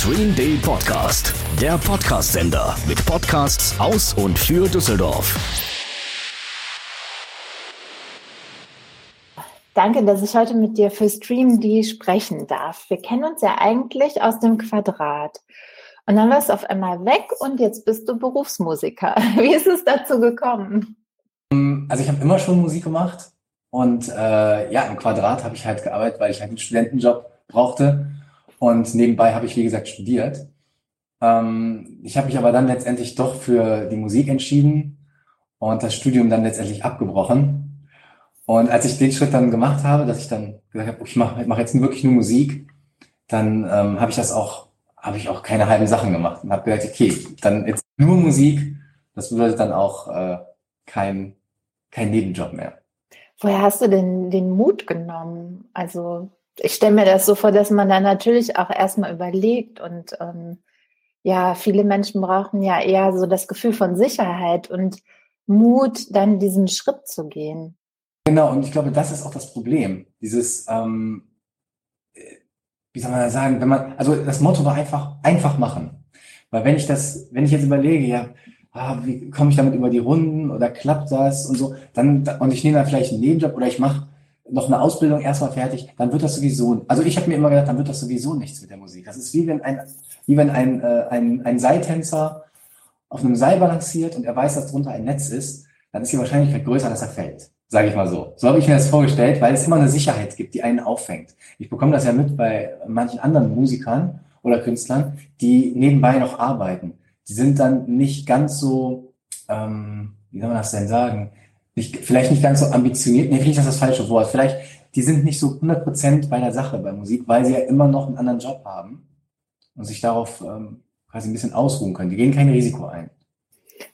Stream Day Podcast, der Podcast-Sender mit Podcasts aus und für Düsseldorf. Danke, dass ich heute mit dir für Stream D sprechen darf. Wir kennen uns ja eigentlich aus dem Quadrat. Und dann warst du auf einmal weg und jetzt bist du Berufsmusiker. Wie ist es dazu gekommen? Also ich habe immer schon Musik gemacht und äh, ja, im Quadrat habe ich halt gearbeitet, weil ich halt einen Studentenjob brauchte. Und nebenbei habe ich, wie gesagt, studiert. Ähm, ich habe mich aber dann letztendlich doch für die Musik entschieden und das Studium dann letztendlich abgebrochen. Und als ich den Schritt dann gemacht habe, dass ich dann gesagt habe, ich mache mach jetzt wirklich nur Musik, dann ähm, habe ich das auch, habe ich auch keine halben Sachen gemacht und habe gesagt, okay, dann jetzt nur Musik, das würde dann auch äh, kein, kein Nebenjob mehr. Woher hast du denn den Mut genommen? Also ich stelle mir das so vor, dass man dann natürlich auch erstmal überlegt und ähm, ja, viele Menschen brauchen ja eher so das Gefühl von Sicherheit und Mut, dann diesen Schritt zu gehen. Genau, und ich glaube, das ist auch das Problem. Dieses, ähm, wie soll man das sagen, wenn man, also das Motto war einfach, einfach machen. Weil wenn ich das, wenn ich jetzt überlege, ja, ah, wie komme ich damit über die Runden oder klappt das und so, dann, und ich nehme dann vielleicht einen Nebenjob oder ich mache noch eine Ausbildung erstmal fertig, dann wird das sowieso, also ich habe mir immer gedacht, dann wird das sowieso nichts mit der Musik. Das ist wie wenn ein, wie wenn ein, äh, ein, ein Seiltänzer auf einem Seil balanciert und er weiß, dass drunter ein Netz ist, dann ist die Wahrscheinlichkeit größer, dass er fällt. Sage ich mal so. So habe ich mir das vorgestellt, weil es immer eine Sicherheit gibt, die einen auffängt. Ich bekomme das ja mit bei manchen anderen Musikern oder Künstlern, die nebenbei noch arbeiten. Die sind dann nicht ganz so, ähm, wie soll man das denn sagen? Nicht, vielleicht nicht ganz so ambitioniert, nee, finde ich das das falsche Wort. Vielleicht, die sind nicht so 100% bei der Sache bei Musik, weil sie ja immer noch einen anderen Job haben und sich darauf ähm, quasi ein bisschen ausruhen können. Die gehen kein Risiko ein.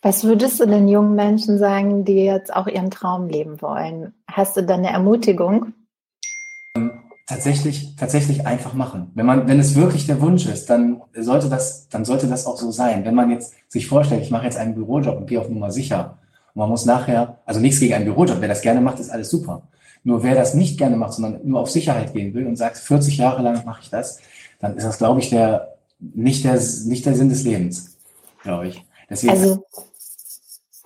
Was würdest du den jungen Menschen sagen, die jetzt auch ihren Traum leben wollen? Hast du da eine Ermutigung? Ähm, tatsächlich, tatsächlich einfach machen. Wenn man, wenn es wirklich der Wunsch ist, dann sollte das, dann sollte das auch so sein. Wenn man jetzt sich vorstellt, ich mache jetzt einen Bürojob und gehe auf Nummer sicher, und man muss nachher, also nichts gegen einen Bürojob, wer das gerne macht, ist alles super. Nur wer das nicht gerne macht, sondern nur auf Sicherheit gehen will und sagt, 40 Jahre lang mache ich das, dann ist das, glaube ich, der, nicht, der, nicht der Sinn des Lebens, glaube ich. Deswegen, also,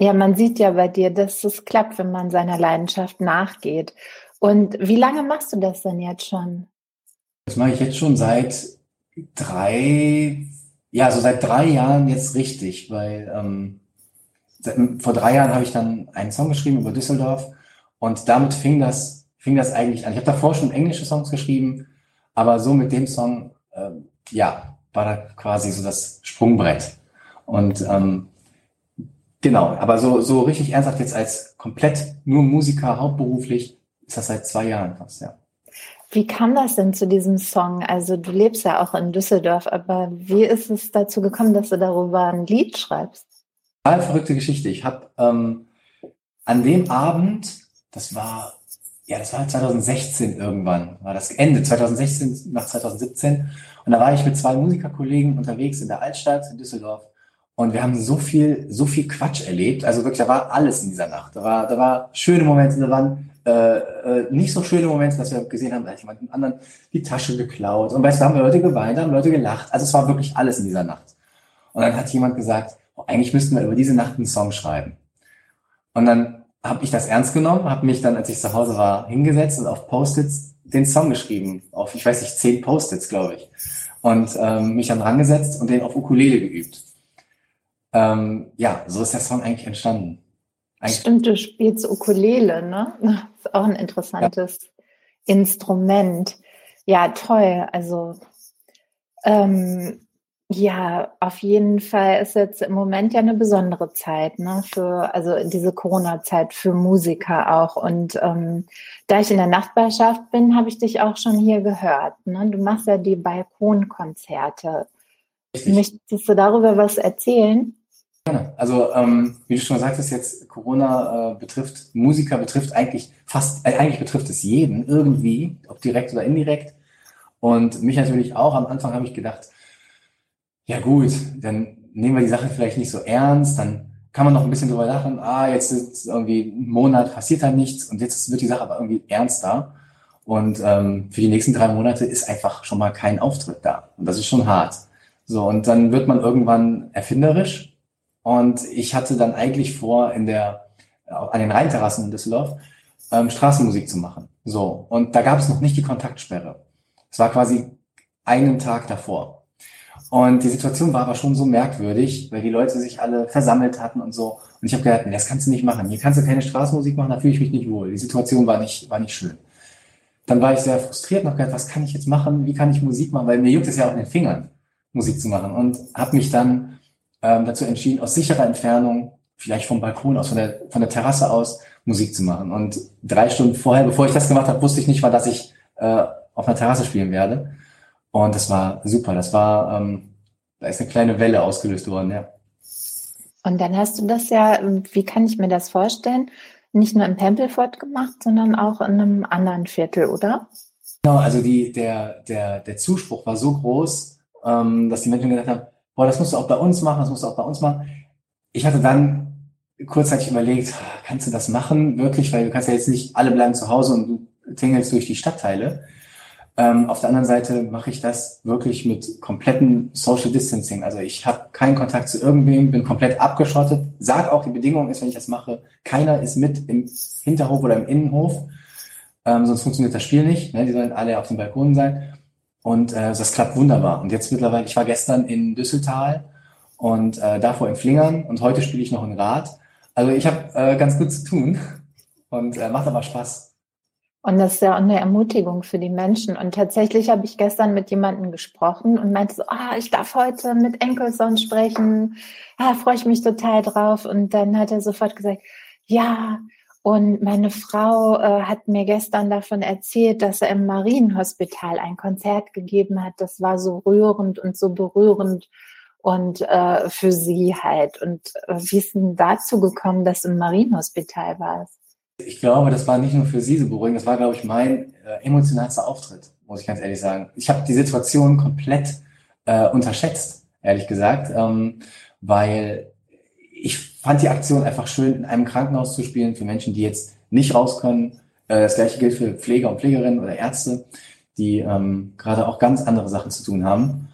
ja, man sieht ja bei dir, dass es klappt, wenn man seiner Leidenschaft nachgeht. Und wie lange machst du das denn jetzt schon? Das mache ich jetzt schon seit drei, ja, so seit drei Jahren jetzt richtig, weil ähm, vor drei Jahren habe ich dann einen Song geschrieben über Düsseldorf und damit fing das, fing das eigentlich an. Ich habe davor schon englische Songs geschrieben, aber so mit dem Song, äh, ja, war da quasi so das Sprungbrett. Und ähm, genau, aber so, so richtig ernsthaft jetzt als komplett nur Musiker hauptberuflich ist das seit zwei Jahren fast, ja. Wie kam das denn zu diesem Song? Also du lebst ja auch in Düsseldorf, aber wie ist es dazu gekommen, dass du darüber ein Lied schreibst? Total verrückte Geschichte. Ich habe ähm, an dem Abend, das war, ja, das war 2016 irgendwann, war das Ende 2016 nach 2017. Und da war ich mit zwei Musikerkollegen unterwegs in der Altstadt in Düsseldorf. Und wir haben so viel, so viel Quatsch erlebt. Also wirklich, da war alles in dieser Nacht. Da war, da war schöne Momente, da waren äh, äh, nicht so schöne Momente, dass wir gesehen haben, da hat jemand anderen die Tasche geklaut. Und weißt du, da haben Leute geweint, da haben Leute gelacht. Also es war wirklich alles in dieser Nacht. Und dann hat jemand gesagt, eigentlich müssten wir über diese Nacht einen Song schreiben. Und dann habe ich das ernst genommen, habe mich dann, als ich zu Hause war, hingesetzt und auf Post-its den Song geschrieben. Auf, ich weiß nicht, zehn Post-its, glaube ich. Und ähm, mich dann rangesetzt und den auf Ukulele geübt. Ähm, ja, so ist der Song eigentlich entstanden. Eigentlich Stimmt, du spielst Ukulele, ne? Das ist auch ein interessantes ja. Instrument. Ja, toll. Also ähm, ja, auf jeden Fall ist jetzt im Moment ja eine besondere Zeit, ne? Für, also diese Corona-Zeit für Musiker auch. Und ähm, da ich in der Nachbarschaft bin, habe ich dich auch schon hier gehört. Ne? Du machst ja die Balkonkonzerte. Möchtest du darüber was erzählen? Gerne. Also, ähm, wie du schon gesagt hast, jetzt Corona äh, betrifft, Musiker betrifft eigentlich fast, äh, eigentlich betrifft es jeden irgendwie, ob direkt oder indirekt. Und mich natürlich auch. Am Anfang habe ich gedacht, ja gut, dann nehmen wir die Sache vielleicht nicht so ernst, dann kann man noch ein bisschen drüber lachen, ah, jetzt ist irgendwie ein Monat, passiert da nichts und jetzt wird die Sache aber irgendwie ernster. Und ähm, für die nächsten drei Monate ist einfach schon mal kein Auftritt da. Und das ist schon hart. So, und dann wird man irgendwann erfinderisch. Und ich hatte dann eigentlich vor, in der, an den Rheinterrassen in Düsseldorf, ähm, Straßenmusik zu machen. So, und da gab es noch nicht die Kontaktsperre. Es war quasi einen Tag davor. Und die Situation war aber schon so merkwürdig, weil die Leute sich alle versammelt hatten und so. Und ich habe gedacht, nee, das kannst du nicht machen. Hier kannst du keine Straßenmusik machen, da fühle ich mich nicht wohl. Die Situation war nicht, war nicht schön. Dann war ich sehr frustriert und habe gedacht, was kann ich jetzt machen? Wie kann ich Musik machen? Weil mir juckt es ja auch in den Fingern, Musik zu machen. Und habe mich dann ähm, dazu entschieden, aus sicherer Entfernung, vielleicht vom Balkon aus, von der, von der Terrasse aus, Musik zu machen. Und drei Stunden vorher, bevor ich das gemacht habe, wusste ich nicht mal, dass ich äh, auf einer Terrasse spielen werde. Und das war super. Das war, ähm, da ist eine kleine Welle ausgelöst worden, ja. Und dann hast du das ja, wie kann ich mir das vorstellen, nicht nur in Pempelfort gemacht, sondern auch in einem anderen Viertel, oder? Genau, also die, der, der, der Zuspruch war so groß, ähm, dass die Menschen gesagt haben, boah, das musst du auch bei uns machen, das musst du auch bei uns machen. Ich hatte dann kurzzeitig überlegt, kannst du das machen, wirklich, weil du kannst ja jetzt nicht, alle bleiben zu Hause und du tingelst durch die Stadtteile. Ähm, auf der anderen Seite mache ich das wirklich mit komplettem Social Distancing. Also ich habe keinen Kontakt zu irgendwem, bin komplett abgeschottet. Sag auch, die Bedingung ist, wenn ich das mache, keiner ist mit im Hinterhof oder im Innenhof. Ähm, sonst funktioniert das Spiel nicht. Ne? Die sollen alle auf dem Balkon sein. Und äh, das klappt wunderbar. Und jetzt mittlerweile, ich war gestern in Düsseltal und äh, davor in Flingern und heute spiele ich noch in Rad. Also ich habe äh, ganz gut zu tun und äh, macht aber Spaß. Und das ist ja auch eine Ermutigung für die Menschen. Und tatsächlich habe ich gestern mit jemandem gesprochen und meinte so, ah, ich darf heute mit Enkelson sprechen. Ah, freue ich mich total drauf. Und dann hat er sofort gesagt, ja, und meine Frau äh, hat mir gestern davon erzählt, dass er im Marienhospital ein Konzert gegeben hat. Das war so rührend und so berührend und äh, für sie halt. Und äh, wie ist denn dazu gekommen, dass du im Marienhospital warst? Ich glaube, das war nicht nur für sie so beruhigend, das war, glaube ich, mein äh, emotionalster Auftritt, muss ich ganz ehrlich sagen. Ich habe die Situation komplett äh, unterschätzt, ehrlich gesagt, ähm, weil ich fand die Aktion einfach schön, in einem Krankenhaus zu spielen, für Menschen, die jetzt nicht raus können. Äh, das gleiche gilt für Pfleger und Pflegerinnen oder Ärzte, die ähm, gerade auch ganz andere Sachen zu tun haben,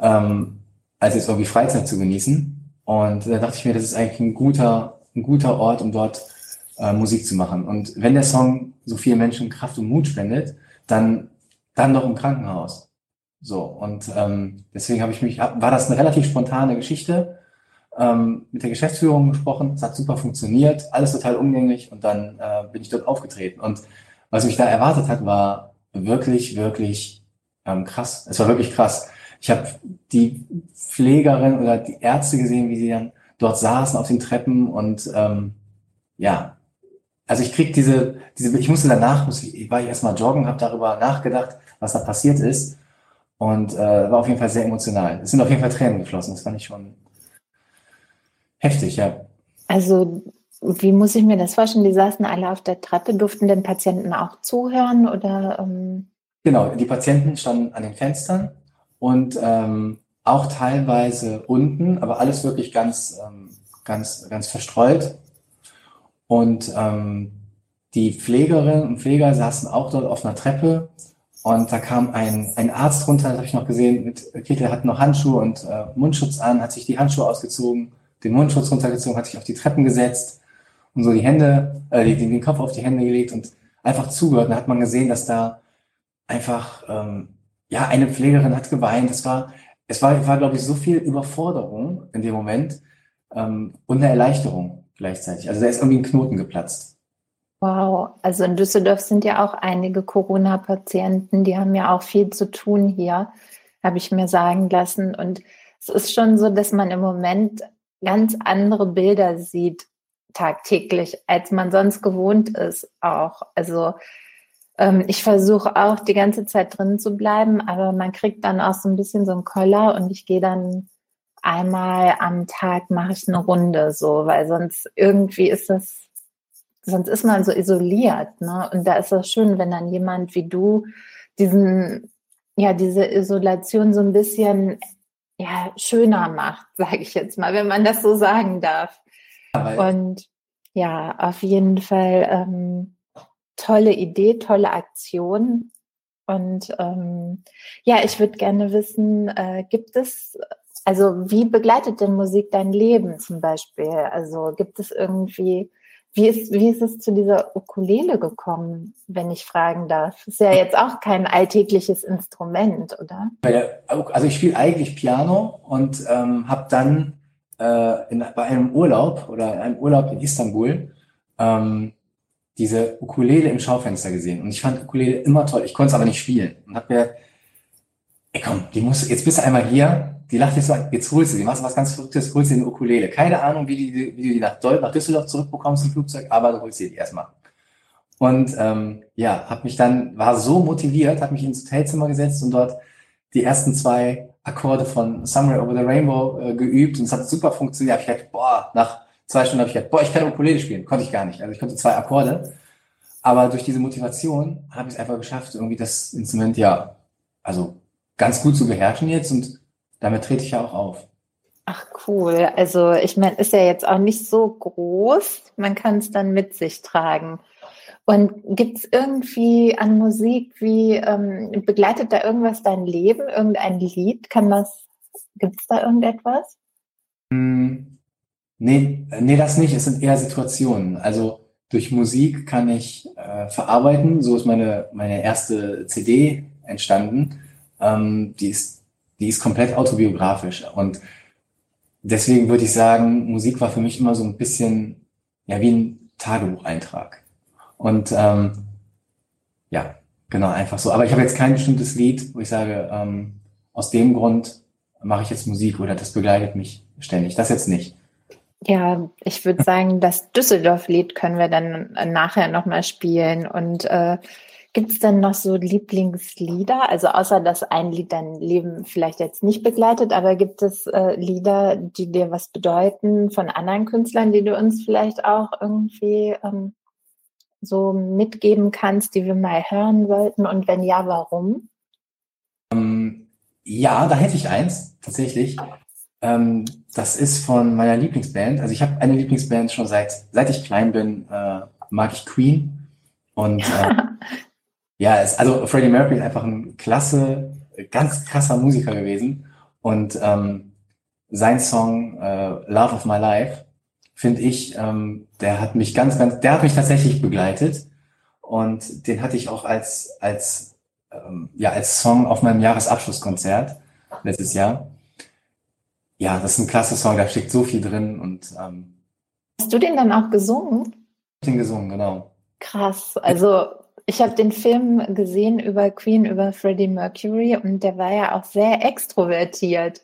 ähm, als jetzt irgendwie Freizeit zu genießen. Und da dachte ich mir, das ist eigentlich ein guter, ein guter Ort, um dort äh, Musik zu machen. Und wenn der Song so vielen Menschen Kraft und Mut spendet, dann, dann doch im Krankenhaus. So, und ähm, deswegen habe ich mich, war das eine relativ spontane Geschichte, ähm, mit der Geschäftsführung gesprochen, es hat super funktioniert, alles total umgänglich und dann äh, bin ich dort aufgetreten. Und was mich da erwartet hat, war wirklich, wirklich ähm, krass. Es war wirklich krass. Ich habe die Pflegerin oder die Ärzte gesehen, wie sie dann dort saßen auf den Treppen und ähm, ja, also ich krieg diese, diese, ich musste danach, muss ich, war ich erstmal joggen, habe darüber nachgedacht, was da passiert ist und äh, war auf jeden Fall sehr emotional. Es sind auf jeden Fall Tränen geflossen, das fand ich schon heftig, ja. Also wie muss ich mir das vorstellen? Die saßen alle auf der Treppe, durften den Patienten auch zuhören oder? Ähm genau, die Patienten standen an den Fenstern und ähm, auch teilweise unten, aber alles wirklich ganz, ähm, ganz, ganz verstreut und ähm, die Pflegerinnen und Pfleger saßen auch dort auf einer Treppe und da kam ein, ein Arzt runter, das habe ich noch gesehen, mit Kittel hat noch Handschuhe und äh, Mundschutz an, hat sich die Handschuhe ausgezogen, den Mundschutz runtergezogen, hat sich auf die Treppen gesetzt und so die Hände, äh, den, den Kopf auf die Hände gelegt und einfach zugehört. Und da hat man gesehen, dass da einfach, ähm, ja, eine Pflegerin hat geweint. Es war, es war, war glaube ich, so viel Überforderung in dem Moment ähm, und eine Erleichterung gleichzeitig. Also da ist irgendwie ein Knoten geplatzt. Wow, also in Düsseldorf sind ja auch einige Corona-Patienten, die haben ja auch viel zu tun hier, habe ich mir sagen lassen. Und es ist schon so, dass man im Moment ganz andere Bilder sieht tagtäglich, als man sonst gewohnt ist auch. Also ähm, ich versuche auch die ganze Zeit drin zu bleiben, aber man kriegt dann auch so ein bisschen so einen Koller und ich gehe dann einmal am Tag mache ich eine Runde so, weil sonst irgendwie ist das, sonst ist man so isoliert, ne? Und da ist es schön, wenn dann jemand wie du diesen, ja, diese Isolation so ein bisschen ja, schöner macht, sage ich jetzt mal, wenn man das so sagen darf. Aber Und ja, auf jeden Fall ähm, tolle Idee, tolle Aktion. Und ähm, ja, ich würde gerne wissen, äh, gibt es also wie begleitet denn Musik dein Leben zum Beispiel? Also gibt es irgendwie, wie ist, wie ist es zu dieser Ukulele gekommen, wenn ich fragen darf? Ist ja jetzt auch kein alltägliches Instrument, oder? Also ich spiele eigentlich Piano und ähm, habe dann äh, in, bei einem Urlaub oder in einem Urlaub in Istanbul ähm, diese Ukulele im Schaufenster gesehen. Und ich fand Ukulele immer toll. Ich konnte es aber nicht spielen. Und habe mir, ey komm, die muss, jetzt bist du einmal hier, die lacht jetzt so, jetzt holst du die, machst du was ganz Verrücktes, holst dir eine Ukulele. Keine Ahnung, wie, die, wie du die nach, nach Düsseldorf zurückbekommst im Flugzeug, aber du holst die erstmal. Und ähm, ja, habe mich dann, war so motiviert, habe mich ins Hotelzimmer gesetzt und dort die ersten zwei Akkorde von Somewhere Over the Rainbow äh, geübt und es hat super funktioniert. Ich gedacht, boah, nach zwei Stunden habe ich gedacht, boah, ich kann Ukulele spielen. Konnte ich gar nicht. Also ich konnte zwei Akkorde. Aber durch diese Motivation habe ich es einfach geschafft, irgendwie das Instrument ja, also ganz gut zu beherrschen jetzt und damit trete ich ja auch auf. Ach cool. Also ich meine, ist ja jetzt auch nicht so groß. Man kann es dann mit sich tragen. Und gibt es irgendwie an Musik, wie ähm, begleitet da irgendwas dein Leben? Irgendein Lied? Kann das, gibt es da irgendetwas? Hm, nee, nee, das nicht. Es sind eher Situationen. Also durch Musik kann ich äh, verarbeiten. So ist meine, meine erste CD entstanden. Ähm, die ist die ist komplett autobiografisch. Und deswegen würde ich sagen, Musik war für mich immer so ein bisschen ja wie ein Tagebucheintrag. Und ähm, ja, genau, einfach so. Aber ich habe jetzt kein bestimmtes Lied, wo ich sage, ähm, aus dem Grund mache ich jetzt Musik oder das begleitet mich ständig. Das jetzt nicht. Ja, ich würde sagen, das Düsseldorf-Lied können wir dann nachher nochmal spielen. Und äh, Gibt es denn noch so Lieblingslieder? Also außer dass ein Lied dein Leben vielleicht jetzt nicht begleitet, aber gibt es äh, Lieder, die dir was bedeuten von anderen Künstlern, die du uns vielleicht auch irgendwie ähm, so mitgeben kannst, die wir mal hören sollten? Und wenn ja, warum? Ähm, ja, da hätte ich eins tatsächlich. Ähm, das ist von meiner Lieblingsband. Also ich habe eine Lieblingsband schon seit seit ich klein bin. Äh, mag ich Queen und äh, Ja, es, also Freddie Mercury ist einfach ein klasse, ganz krasser Musiker gewesen. Und ähm, sein Song äh, Love of My Life, finde ich, ähm, der hat mich ganz, ganz, der hat mich tatsächlich begleitet. Und den hatte ich auch als, als, ähm, ja, als Song auf meinem Jahresabschlusskonzert letztes Jahr. Ja, das ist ein klasse Song, da steckt so viel drin und ähm, Hast du den dann auch gesungen? Den gesungen, genau. Krass. Also ich habe den Film gesehen über Queen, über Freddie Mercury und der war ja auch sehr extrovertiert.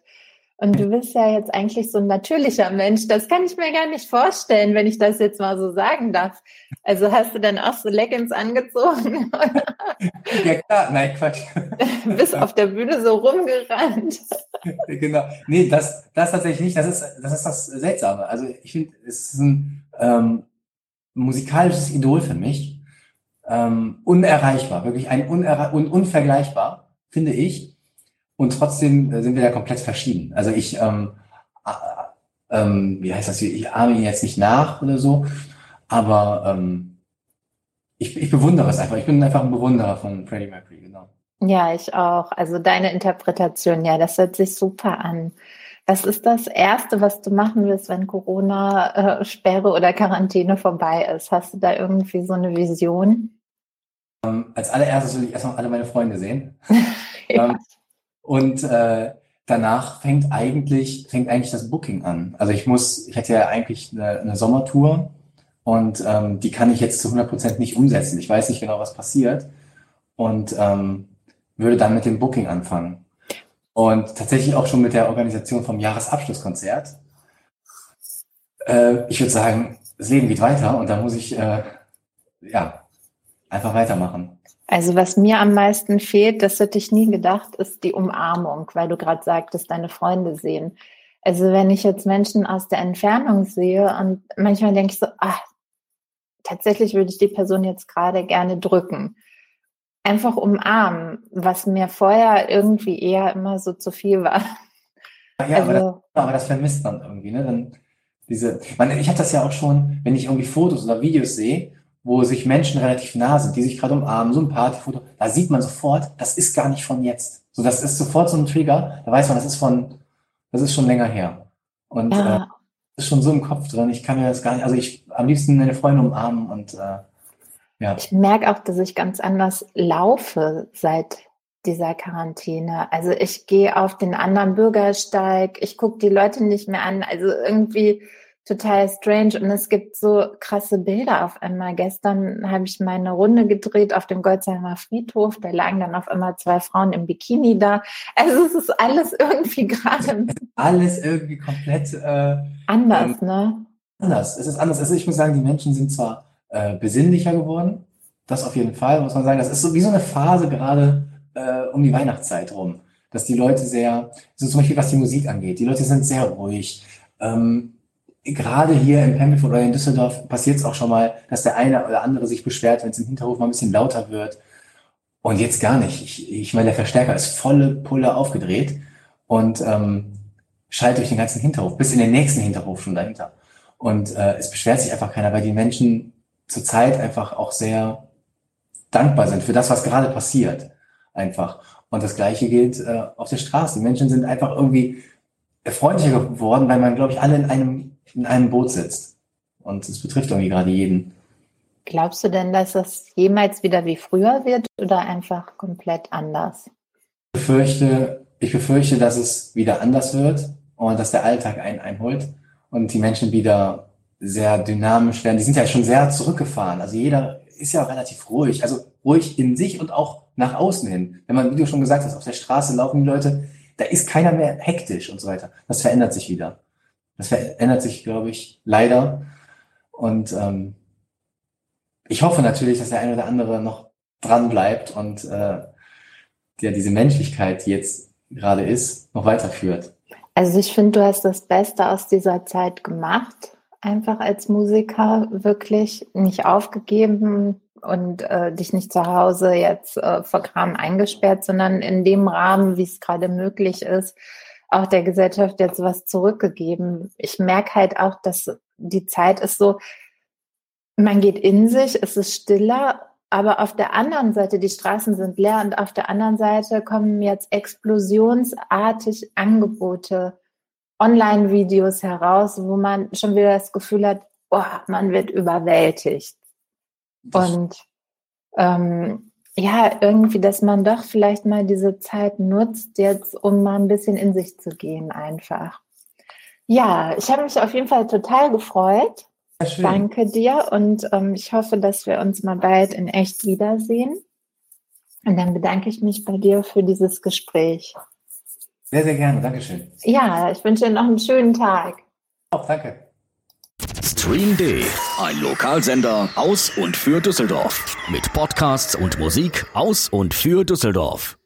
Und du bist ja jetzt eigentlich so ein natürlicher Mensch. Das kann ich mir gar nicht vorstellen, wenn ich das jetzt mal so sagen darf. Also hast du dann auch so Leggings angezogen? ja klar, nein, Quatsch. Bist auf der Bühne so rumgerannt. genau. Nee, das, das tatsächlich nicht. Das ist, das ist das Seltsame. Also ich finde, es ist ein ähm, musikalisches Idol für mich ähm, unerreichbar, wirklich ein unerre un unvergleichbar, finde ich. Und trotzdem äh, sind wir da komplett verschieden. Also ich, ähm, äh, ähm, wie heißt das, ich ahme ihn jetzt nicht nach oder so, aber ähm, ich, ich bewundere es einfach. Ich bin einfach ein Bewunderer von Freddie Mercury, genau. Ja, ich auch. Also deine Interpretation, ja, das hört sich super an. Was ist das Erste, was du machen willst, wenn Corona-Sperre äh, oder Quarantäne vorbei ist? Hast du da irgendwie so eine Vision? Ähm, als allererstes will ich erstmal alle meine Freunde sehen. ja. ähm, und äh, danach fängt eigentlich, fängt eigentlich das Booking an. Also ich muss, ich hätte ja eigentlich eine, eine Sommertour und ähm, die kann ich jetzt zu 100 Prozent nicht umsetzen. Ich weiß nicht genau, was passiert und ähm, würde dann mit dem Booking anfangen. Und tatsächlich auch schon mit der Organisation vom Jahresabschlusskonzert. Äh, ich würde sagen, das Leben geht weiter und da muss ich äh, ja einfach weitermachen. Also was mir am meisten fehlt, das hätte ich nie gedacht, ist die Umarmung, weil du gerade sagtest, deine Freunde sehen. Also wenn ich jetzt Menschen aus der Entfernung sehe und manchmal denke ich so, ach, tatsächlich würde ich die Person jetzt gerade gerne drücken einfach umarmen, was mir vorher irgendwie eher immer so zu viel war. Ja, also, aber, das, aber, das, vermisst man irgendwie, ne? Dann diese, ich habe das ja auch schon, wenn ich irgendwie Fotos oder Videos sehe, wo sich Menschen relativ nah sind, die sich gerade umarmen, so ein Partyfoto, da sieht man sofort, das ist gar nicht von jetzt. So, das ist sofort so ein Trigger, da weiß man, das ist von, Das ist schon länger her. Und ja. äh, ist schon so im Kopf drin. Ich kann mir das gar nicht, also ich am liebsten meine Freunde umarmen und äh, ja. Ich merke auch, dass ich ganz anders laufe seit dieser Quarantäne. Also ich gehe auf den anderen Bürgersteig, ich gucke die Leute nicht mehr an. Also irgendwie total strange und es gibt so krasse Bilder auf einmal. Gestern habe ich meine Runde gedreht auf dem Goldsheimer Friedhof. Da lagen dann auf einmal zwei Frauen im Bikini da. Also es ist alles irgendwie gerade. Alles irgendwie komplett äh, anders, ähm, ne? Anders. Es ist anders. Also ich muss sagen, die Menschen sind zwar äh, besinnlicher geworden, das auf jeden Fall, muss man sagen. Das ist so wie so eine Phase gerade äh, um die Weihnachtszeit rum, dass die Leute sehr, so zum Beispiel was die Musik angeht, die Leute sind sehr ruhig. Ähm, gerade hier in Pemmelfurt oder in Düsseldorf passiert es auch schon mal, dass der eine oder andere sich beschwert, wenn es im Hinterhof mal ein bisschen lauter wird. Und jetzt gar nicht. Ich, ich meine, der Verstärker ist volle Pulle aufgedreht und ähm, schallt durch den ganzen Hinterhof, bis in den nächsten Hinterhof schon dahinter. Und äh, es beschwert sich einfach keiner, weil die Menschen zurzeit einfach auch sehr dankbar sind für das, was gerade passiert. Einfach. Und das Gleiche gilt äh, auf der Straße. Die Menschen sind einfach irgendwie freundlicher geworden, weil man, glaube ich, alle in einem in einem Boot sitzt. Und es betrifft irgendwie gerade jeden. Glaubst du denn, dass das jemals wieder wie früher wird oder einfach komplett anders? Ich befürchte, ich befürchte, dass es wieder anders wird und dass der Alltag einen einholt und die Menschen wieder sehr dynamisch werden. Die sind ja schon sehr zurückgefahren. Also jeder ist ja relativ ruhig. Also ruhig in sich und auch nach außen hin. Wenn man, wie du schon gesagt hast, auf der Straße laufen die Leute, da ist keiner mehr hektisch und so weiter. Das verändert sich wieder. Das verändert sich, glaube ich, leider. Und ähm, ich hoffe natürlich, dass der eine oder andere noch dran bleibt und äh, der diese Menschlichkeit, die jetzt gerade ist, noch weiterführt. Also ich finde, du hast das Beste aus dieser Zeit gemacht, einfach als Musiker wirklich nicht aufgegeben und äh, dich nicht zu Hause jetzt äh, vor Kram eingesperrt, sondern in dem Rahmen, wie es gerade möglich ist, auch der Gesellschaft jetzt was zurückgegeben. Ich merke halt auch, dass die Zeit ist so, man geht in sich, es ist stiller, aber auf der anderen Seite, die Straßen sind leer und auf der anderen Seite kommen jetzt explosionsartig Angebote, Online-Videos heraus, wo man schon wieder das Gefühl hat, oh, man wird überwältigt. Und ähm, ja, irgendwie, dass man doch vielleicht mal diese Zeit nutzt, jetzt um mal ein bisschen in sich zu gehen einfach. Ja, ich habe mich auf jeden Fall total gefreut. Danke dir und ähm, ich hoffe, dass wir uns mal bald in echt wiedersehen. Und dann bedanke ich mich bei dir für dieses Gespräch. Sehr, sehr gerne. Dankeschön. Ja, ich wünsche dir noch einen schönen Tag. Auch danke. Stream D, ein Lokalsender aus und für Düsseldorf. Mit Podcasts und Musik aus und für Düsseldorf.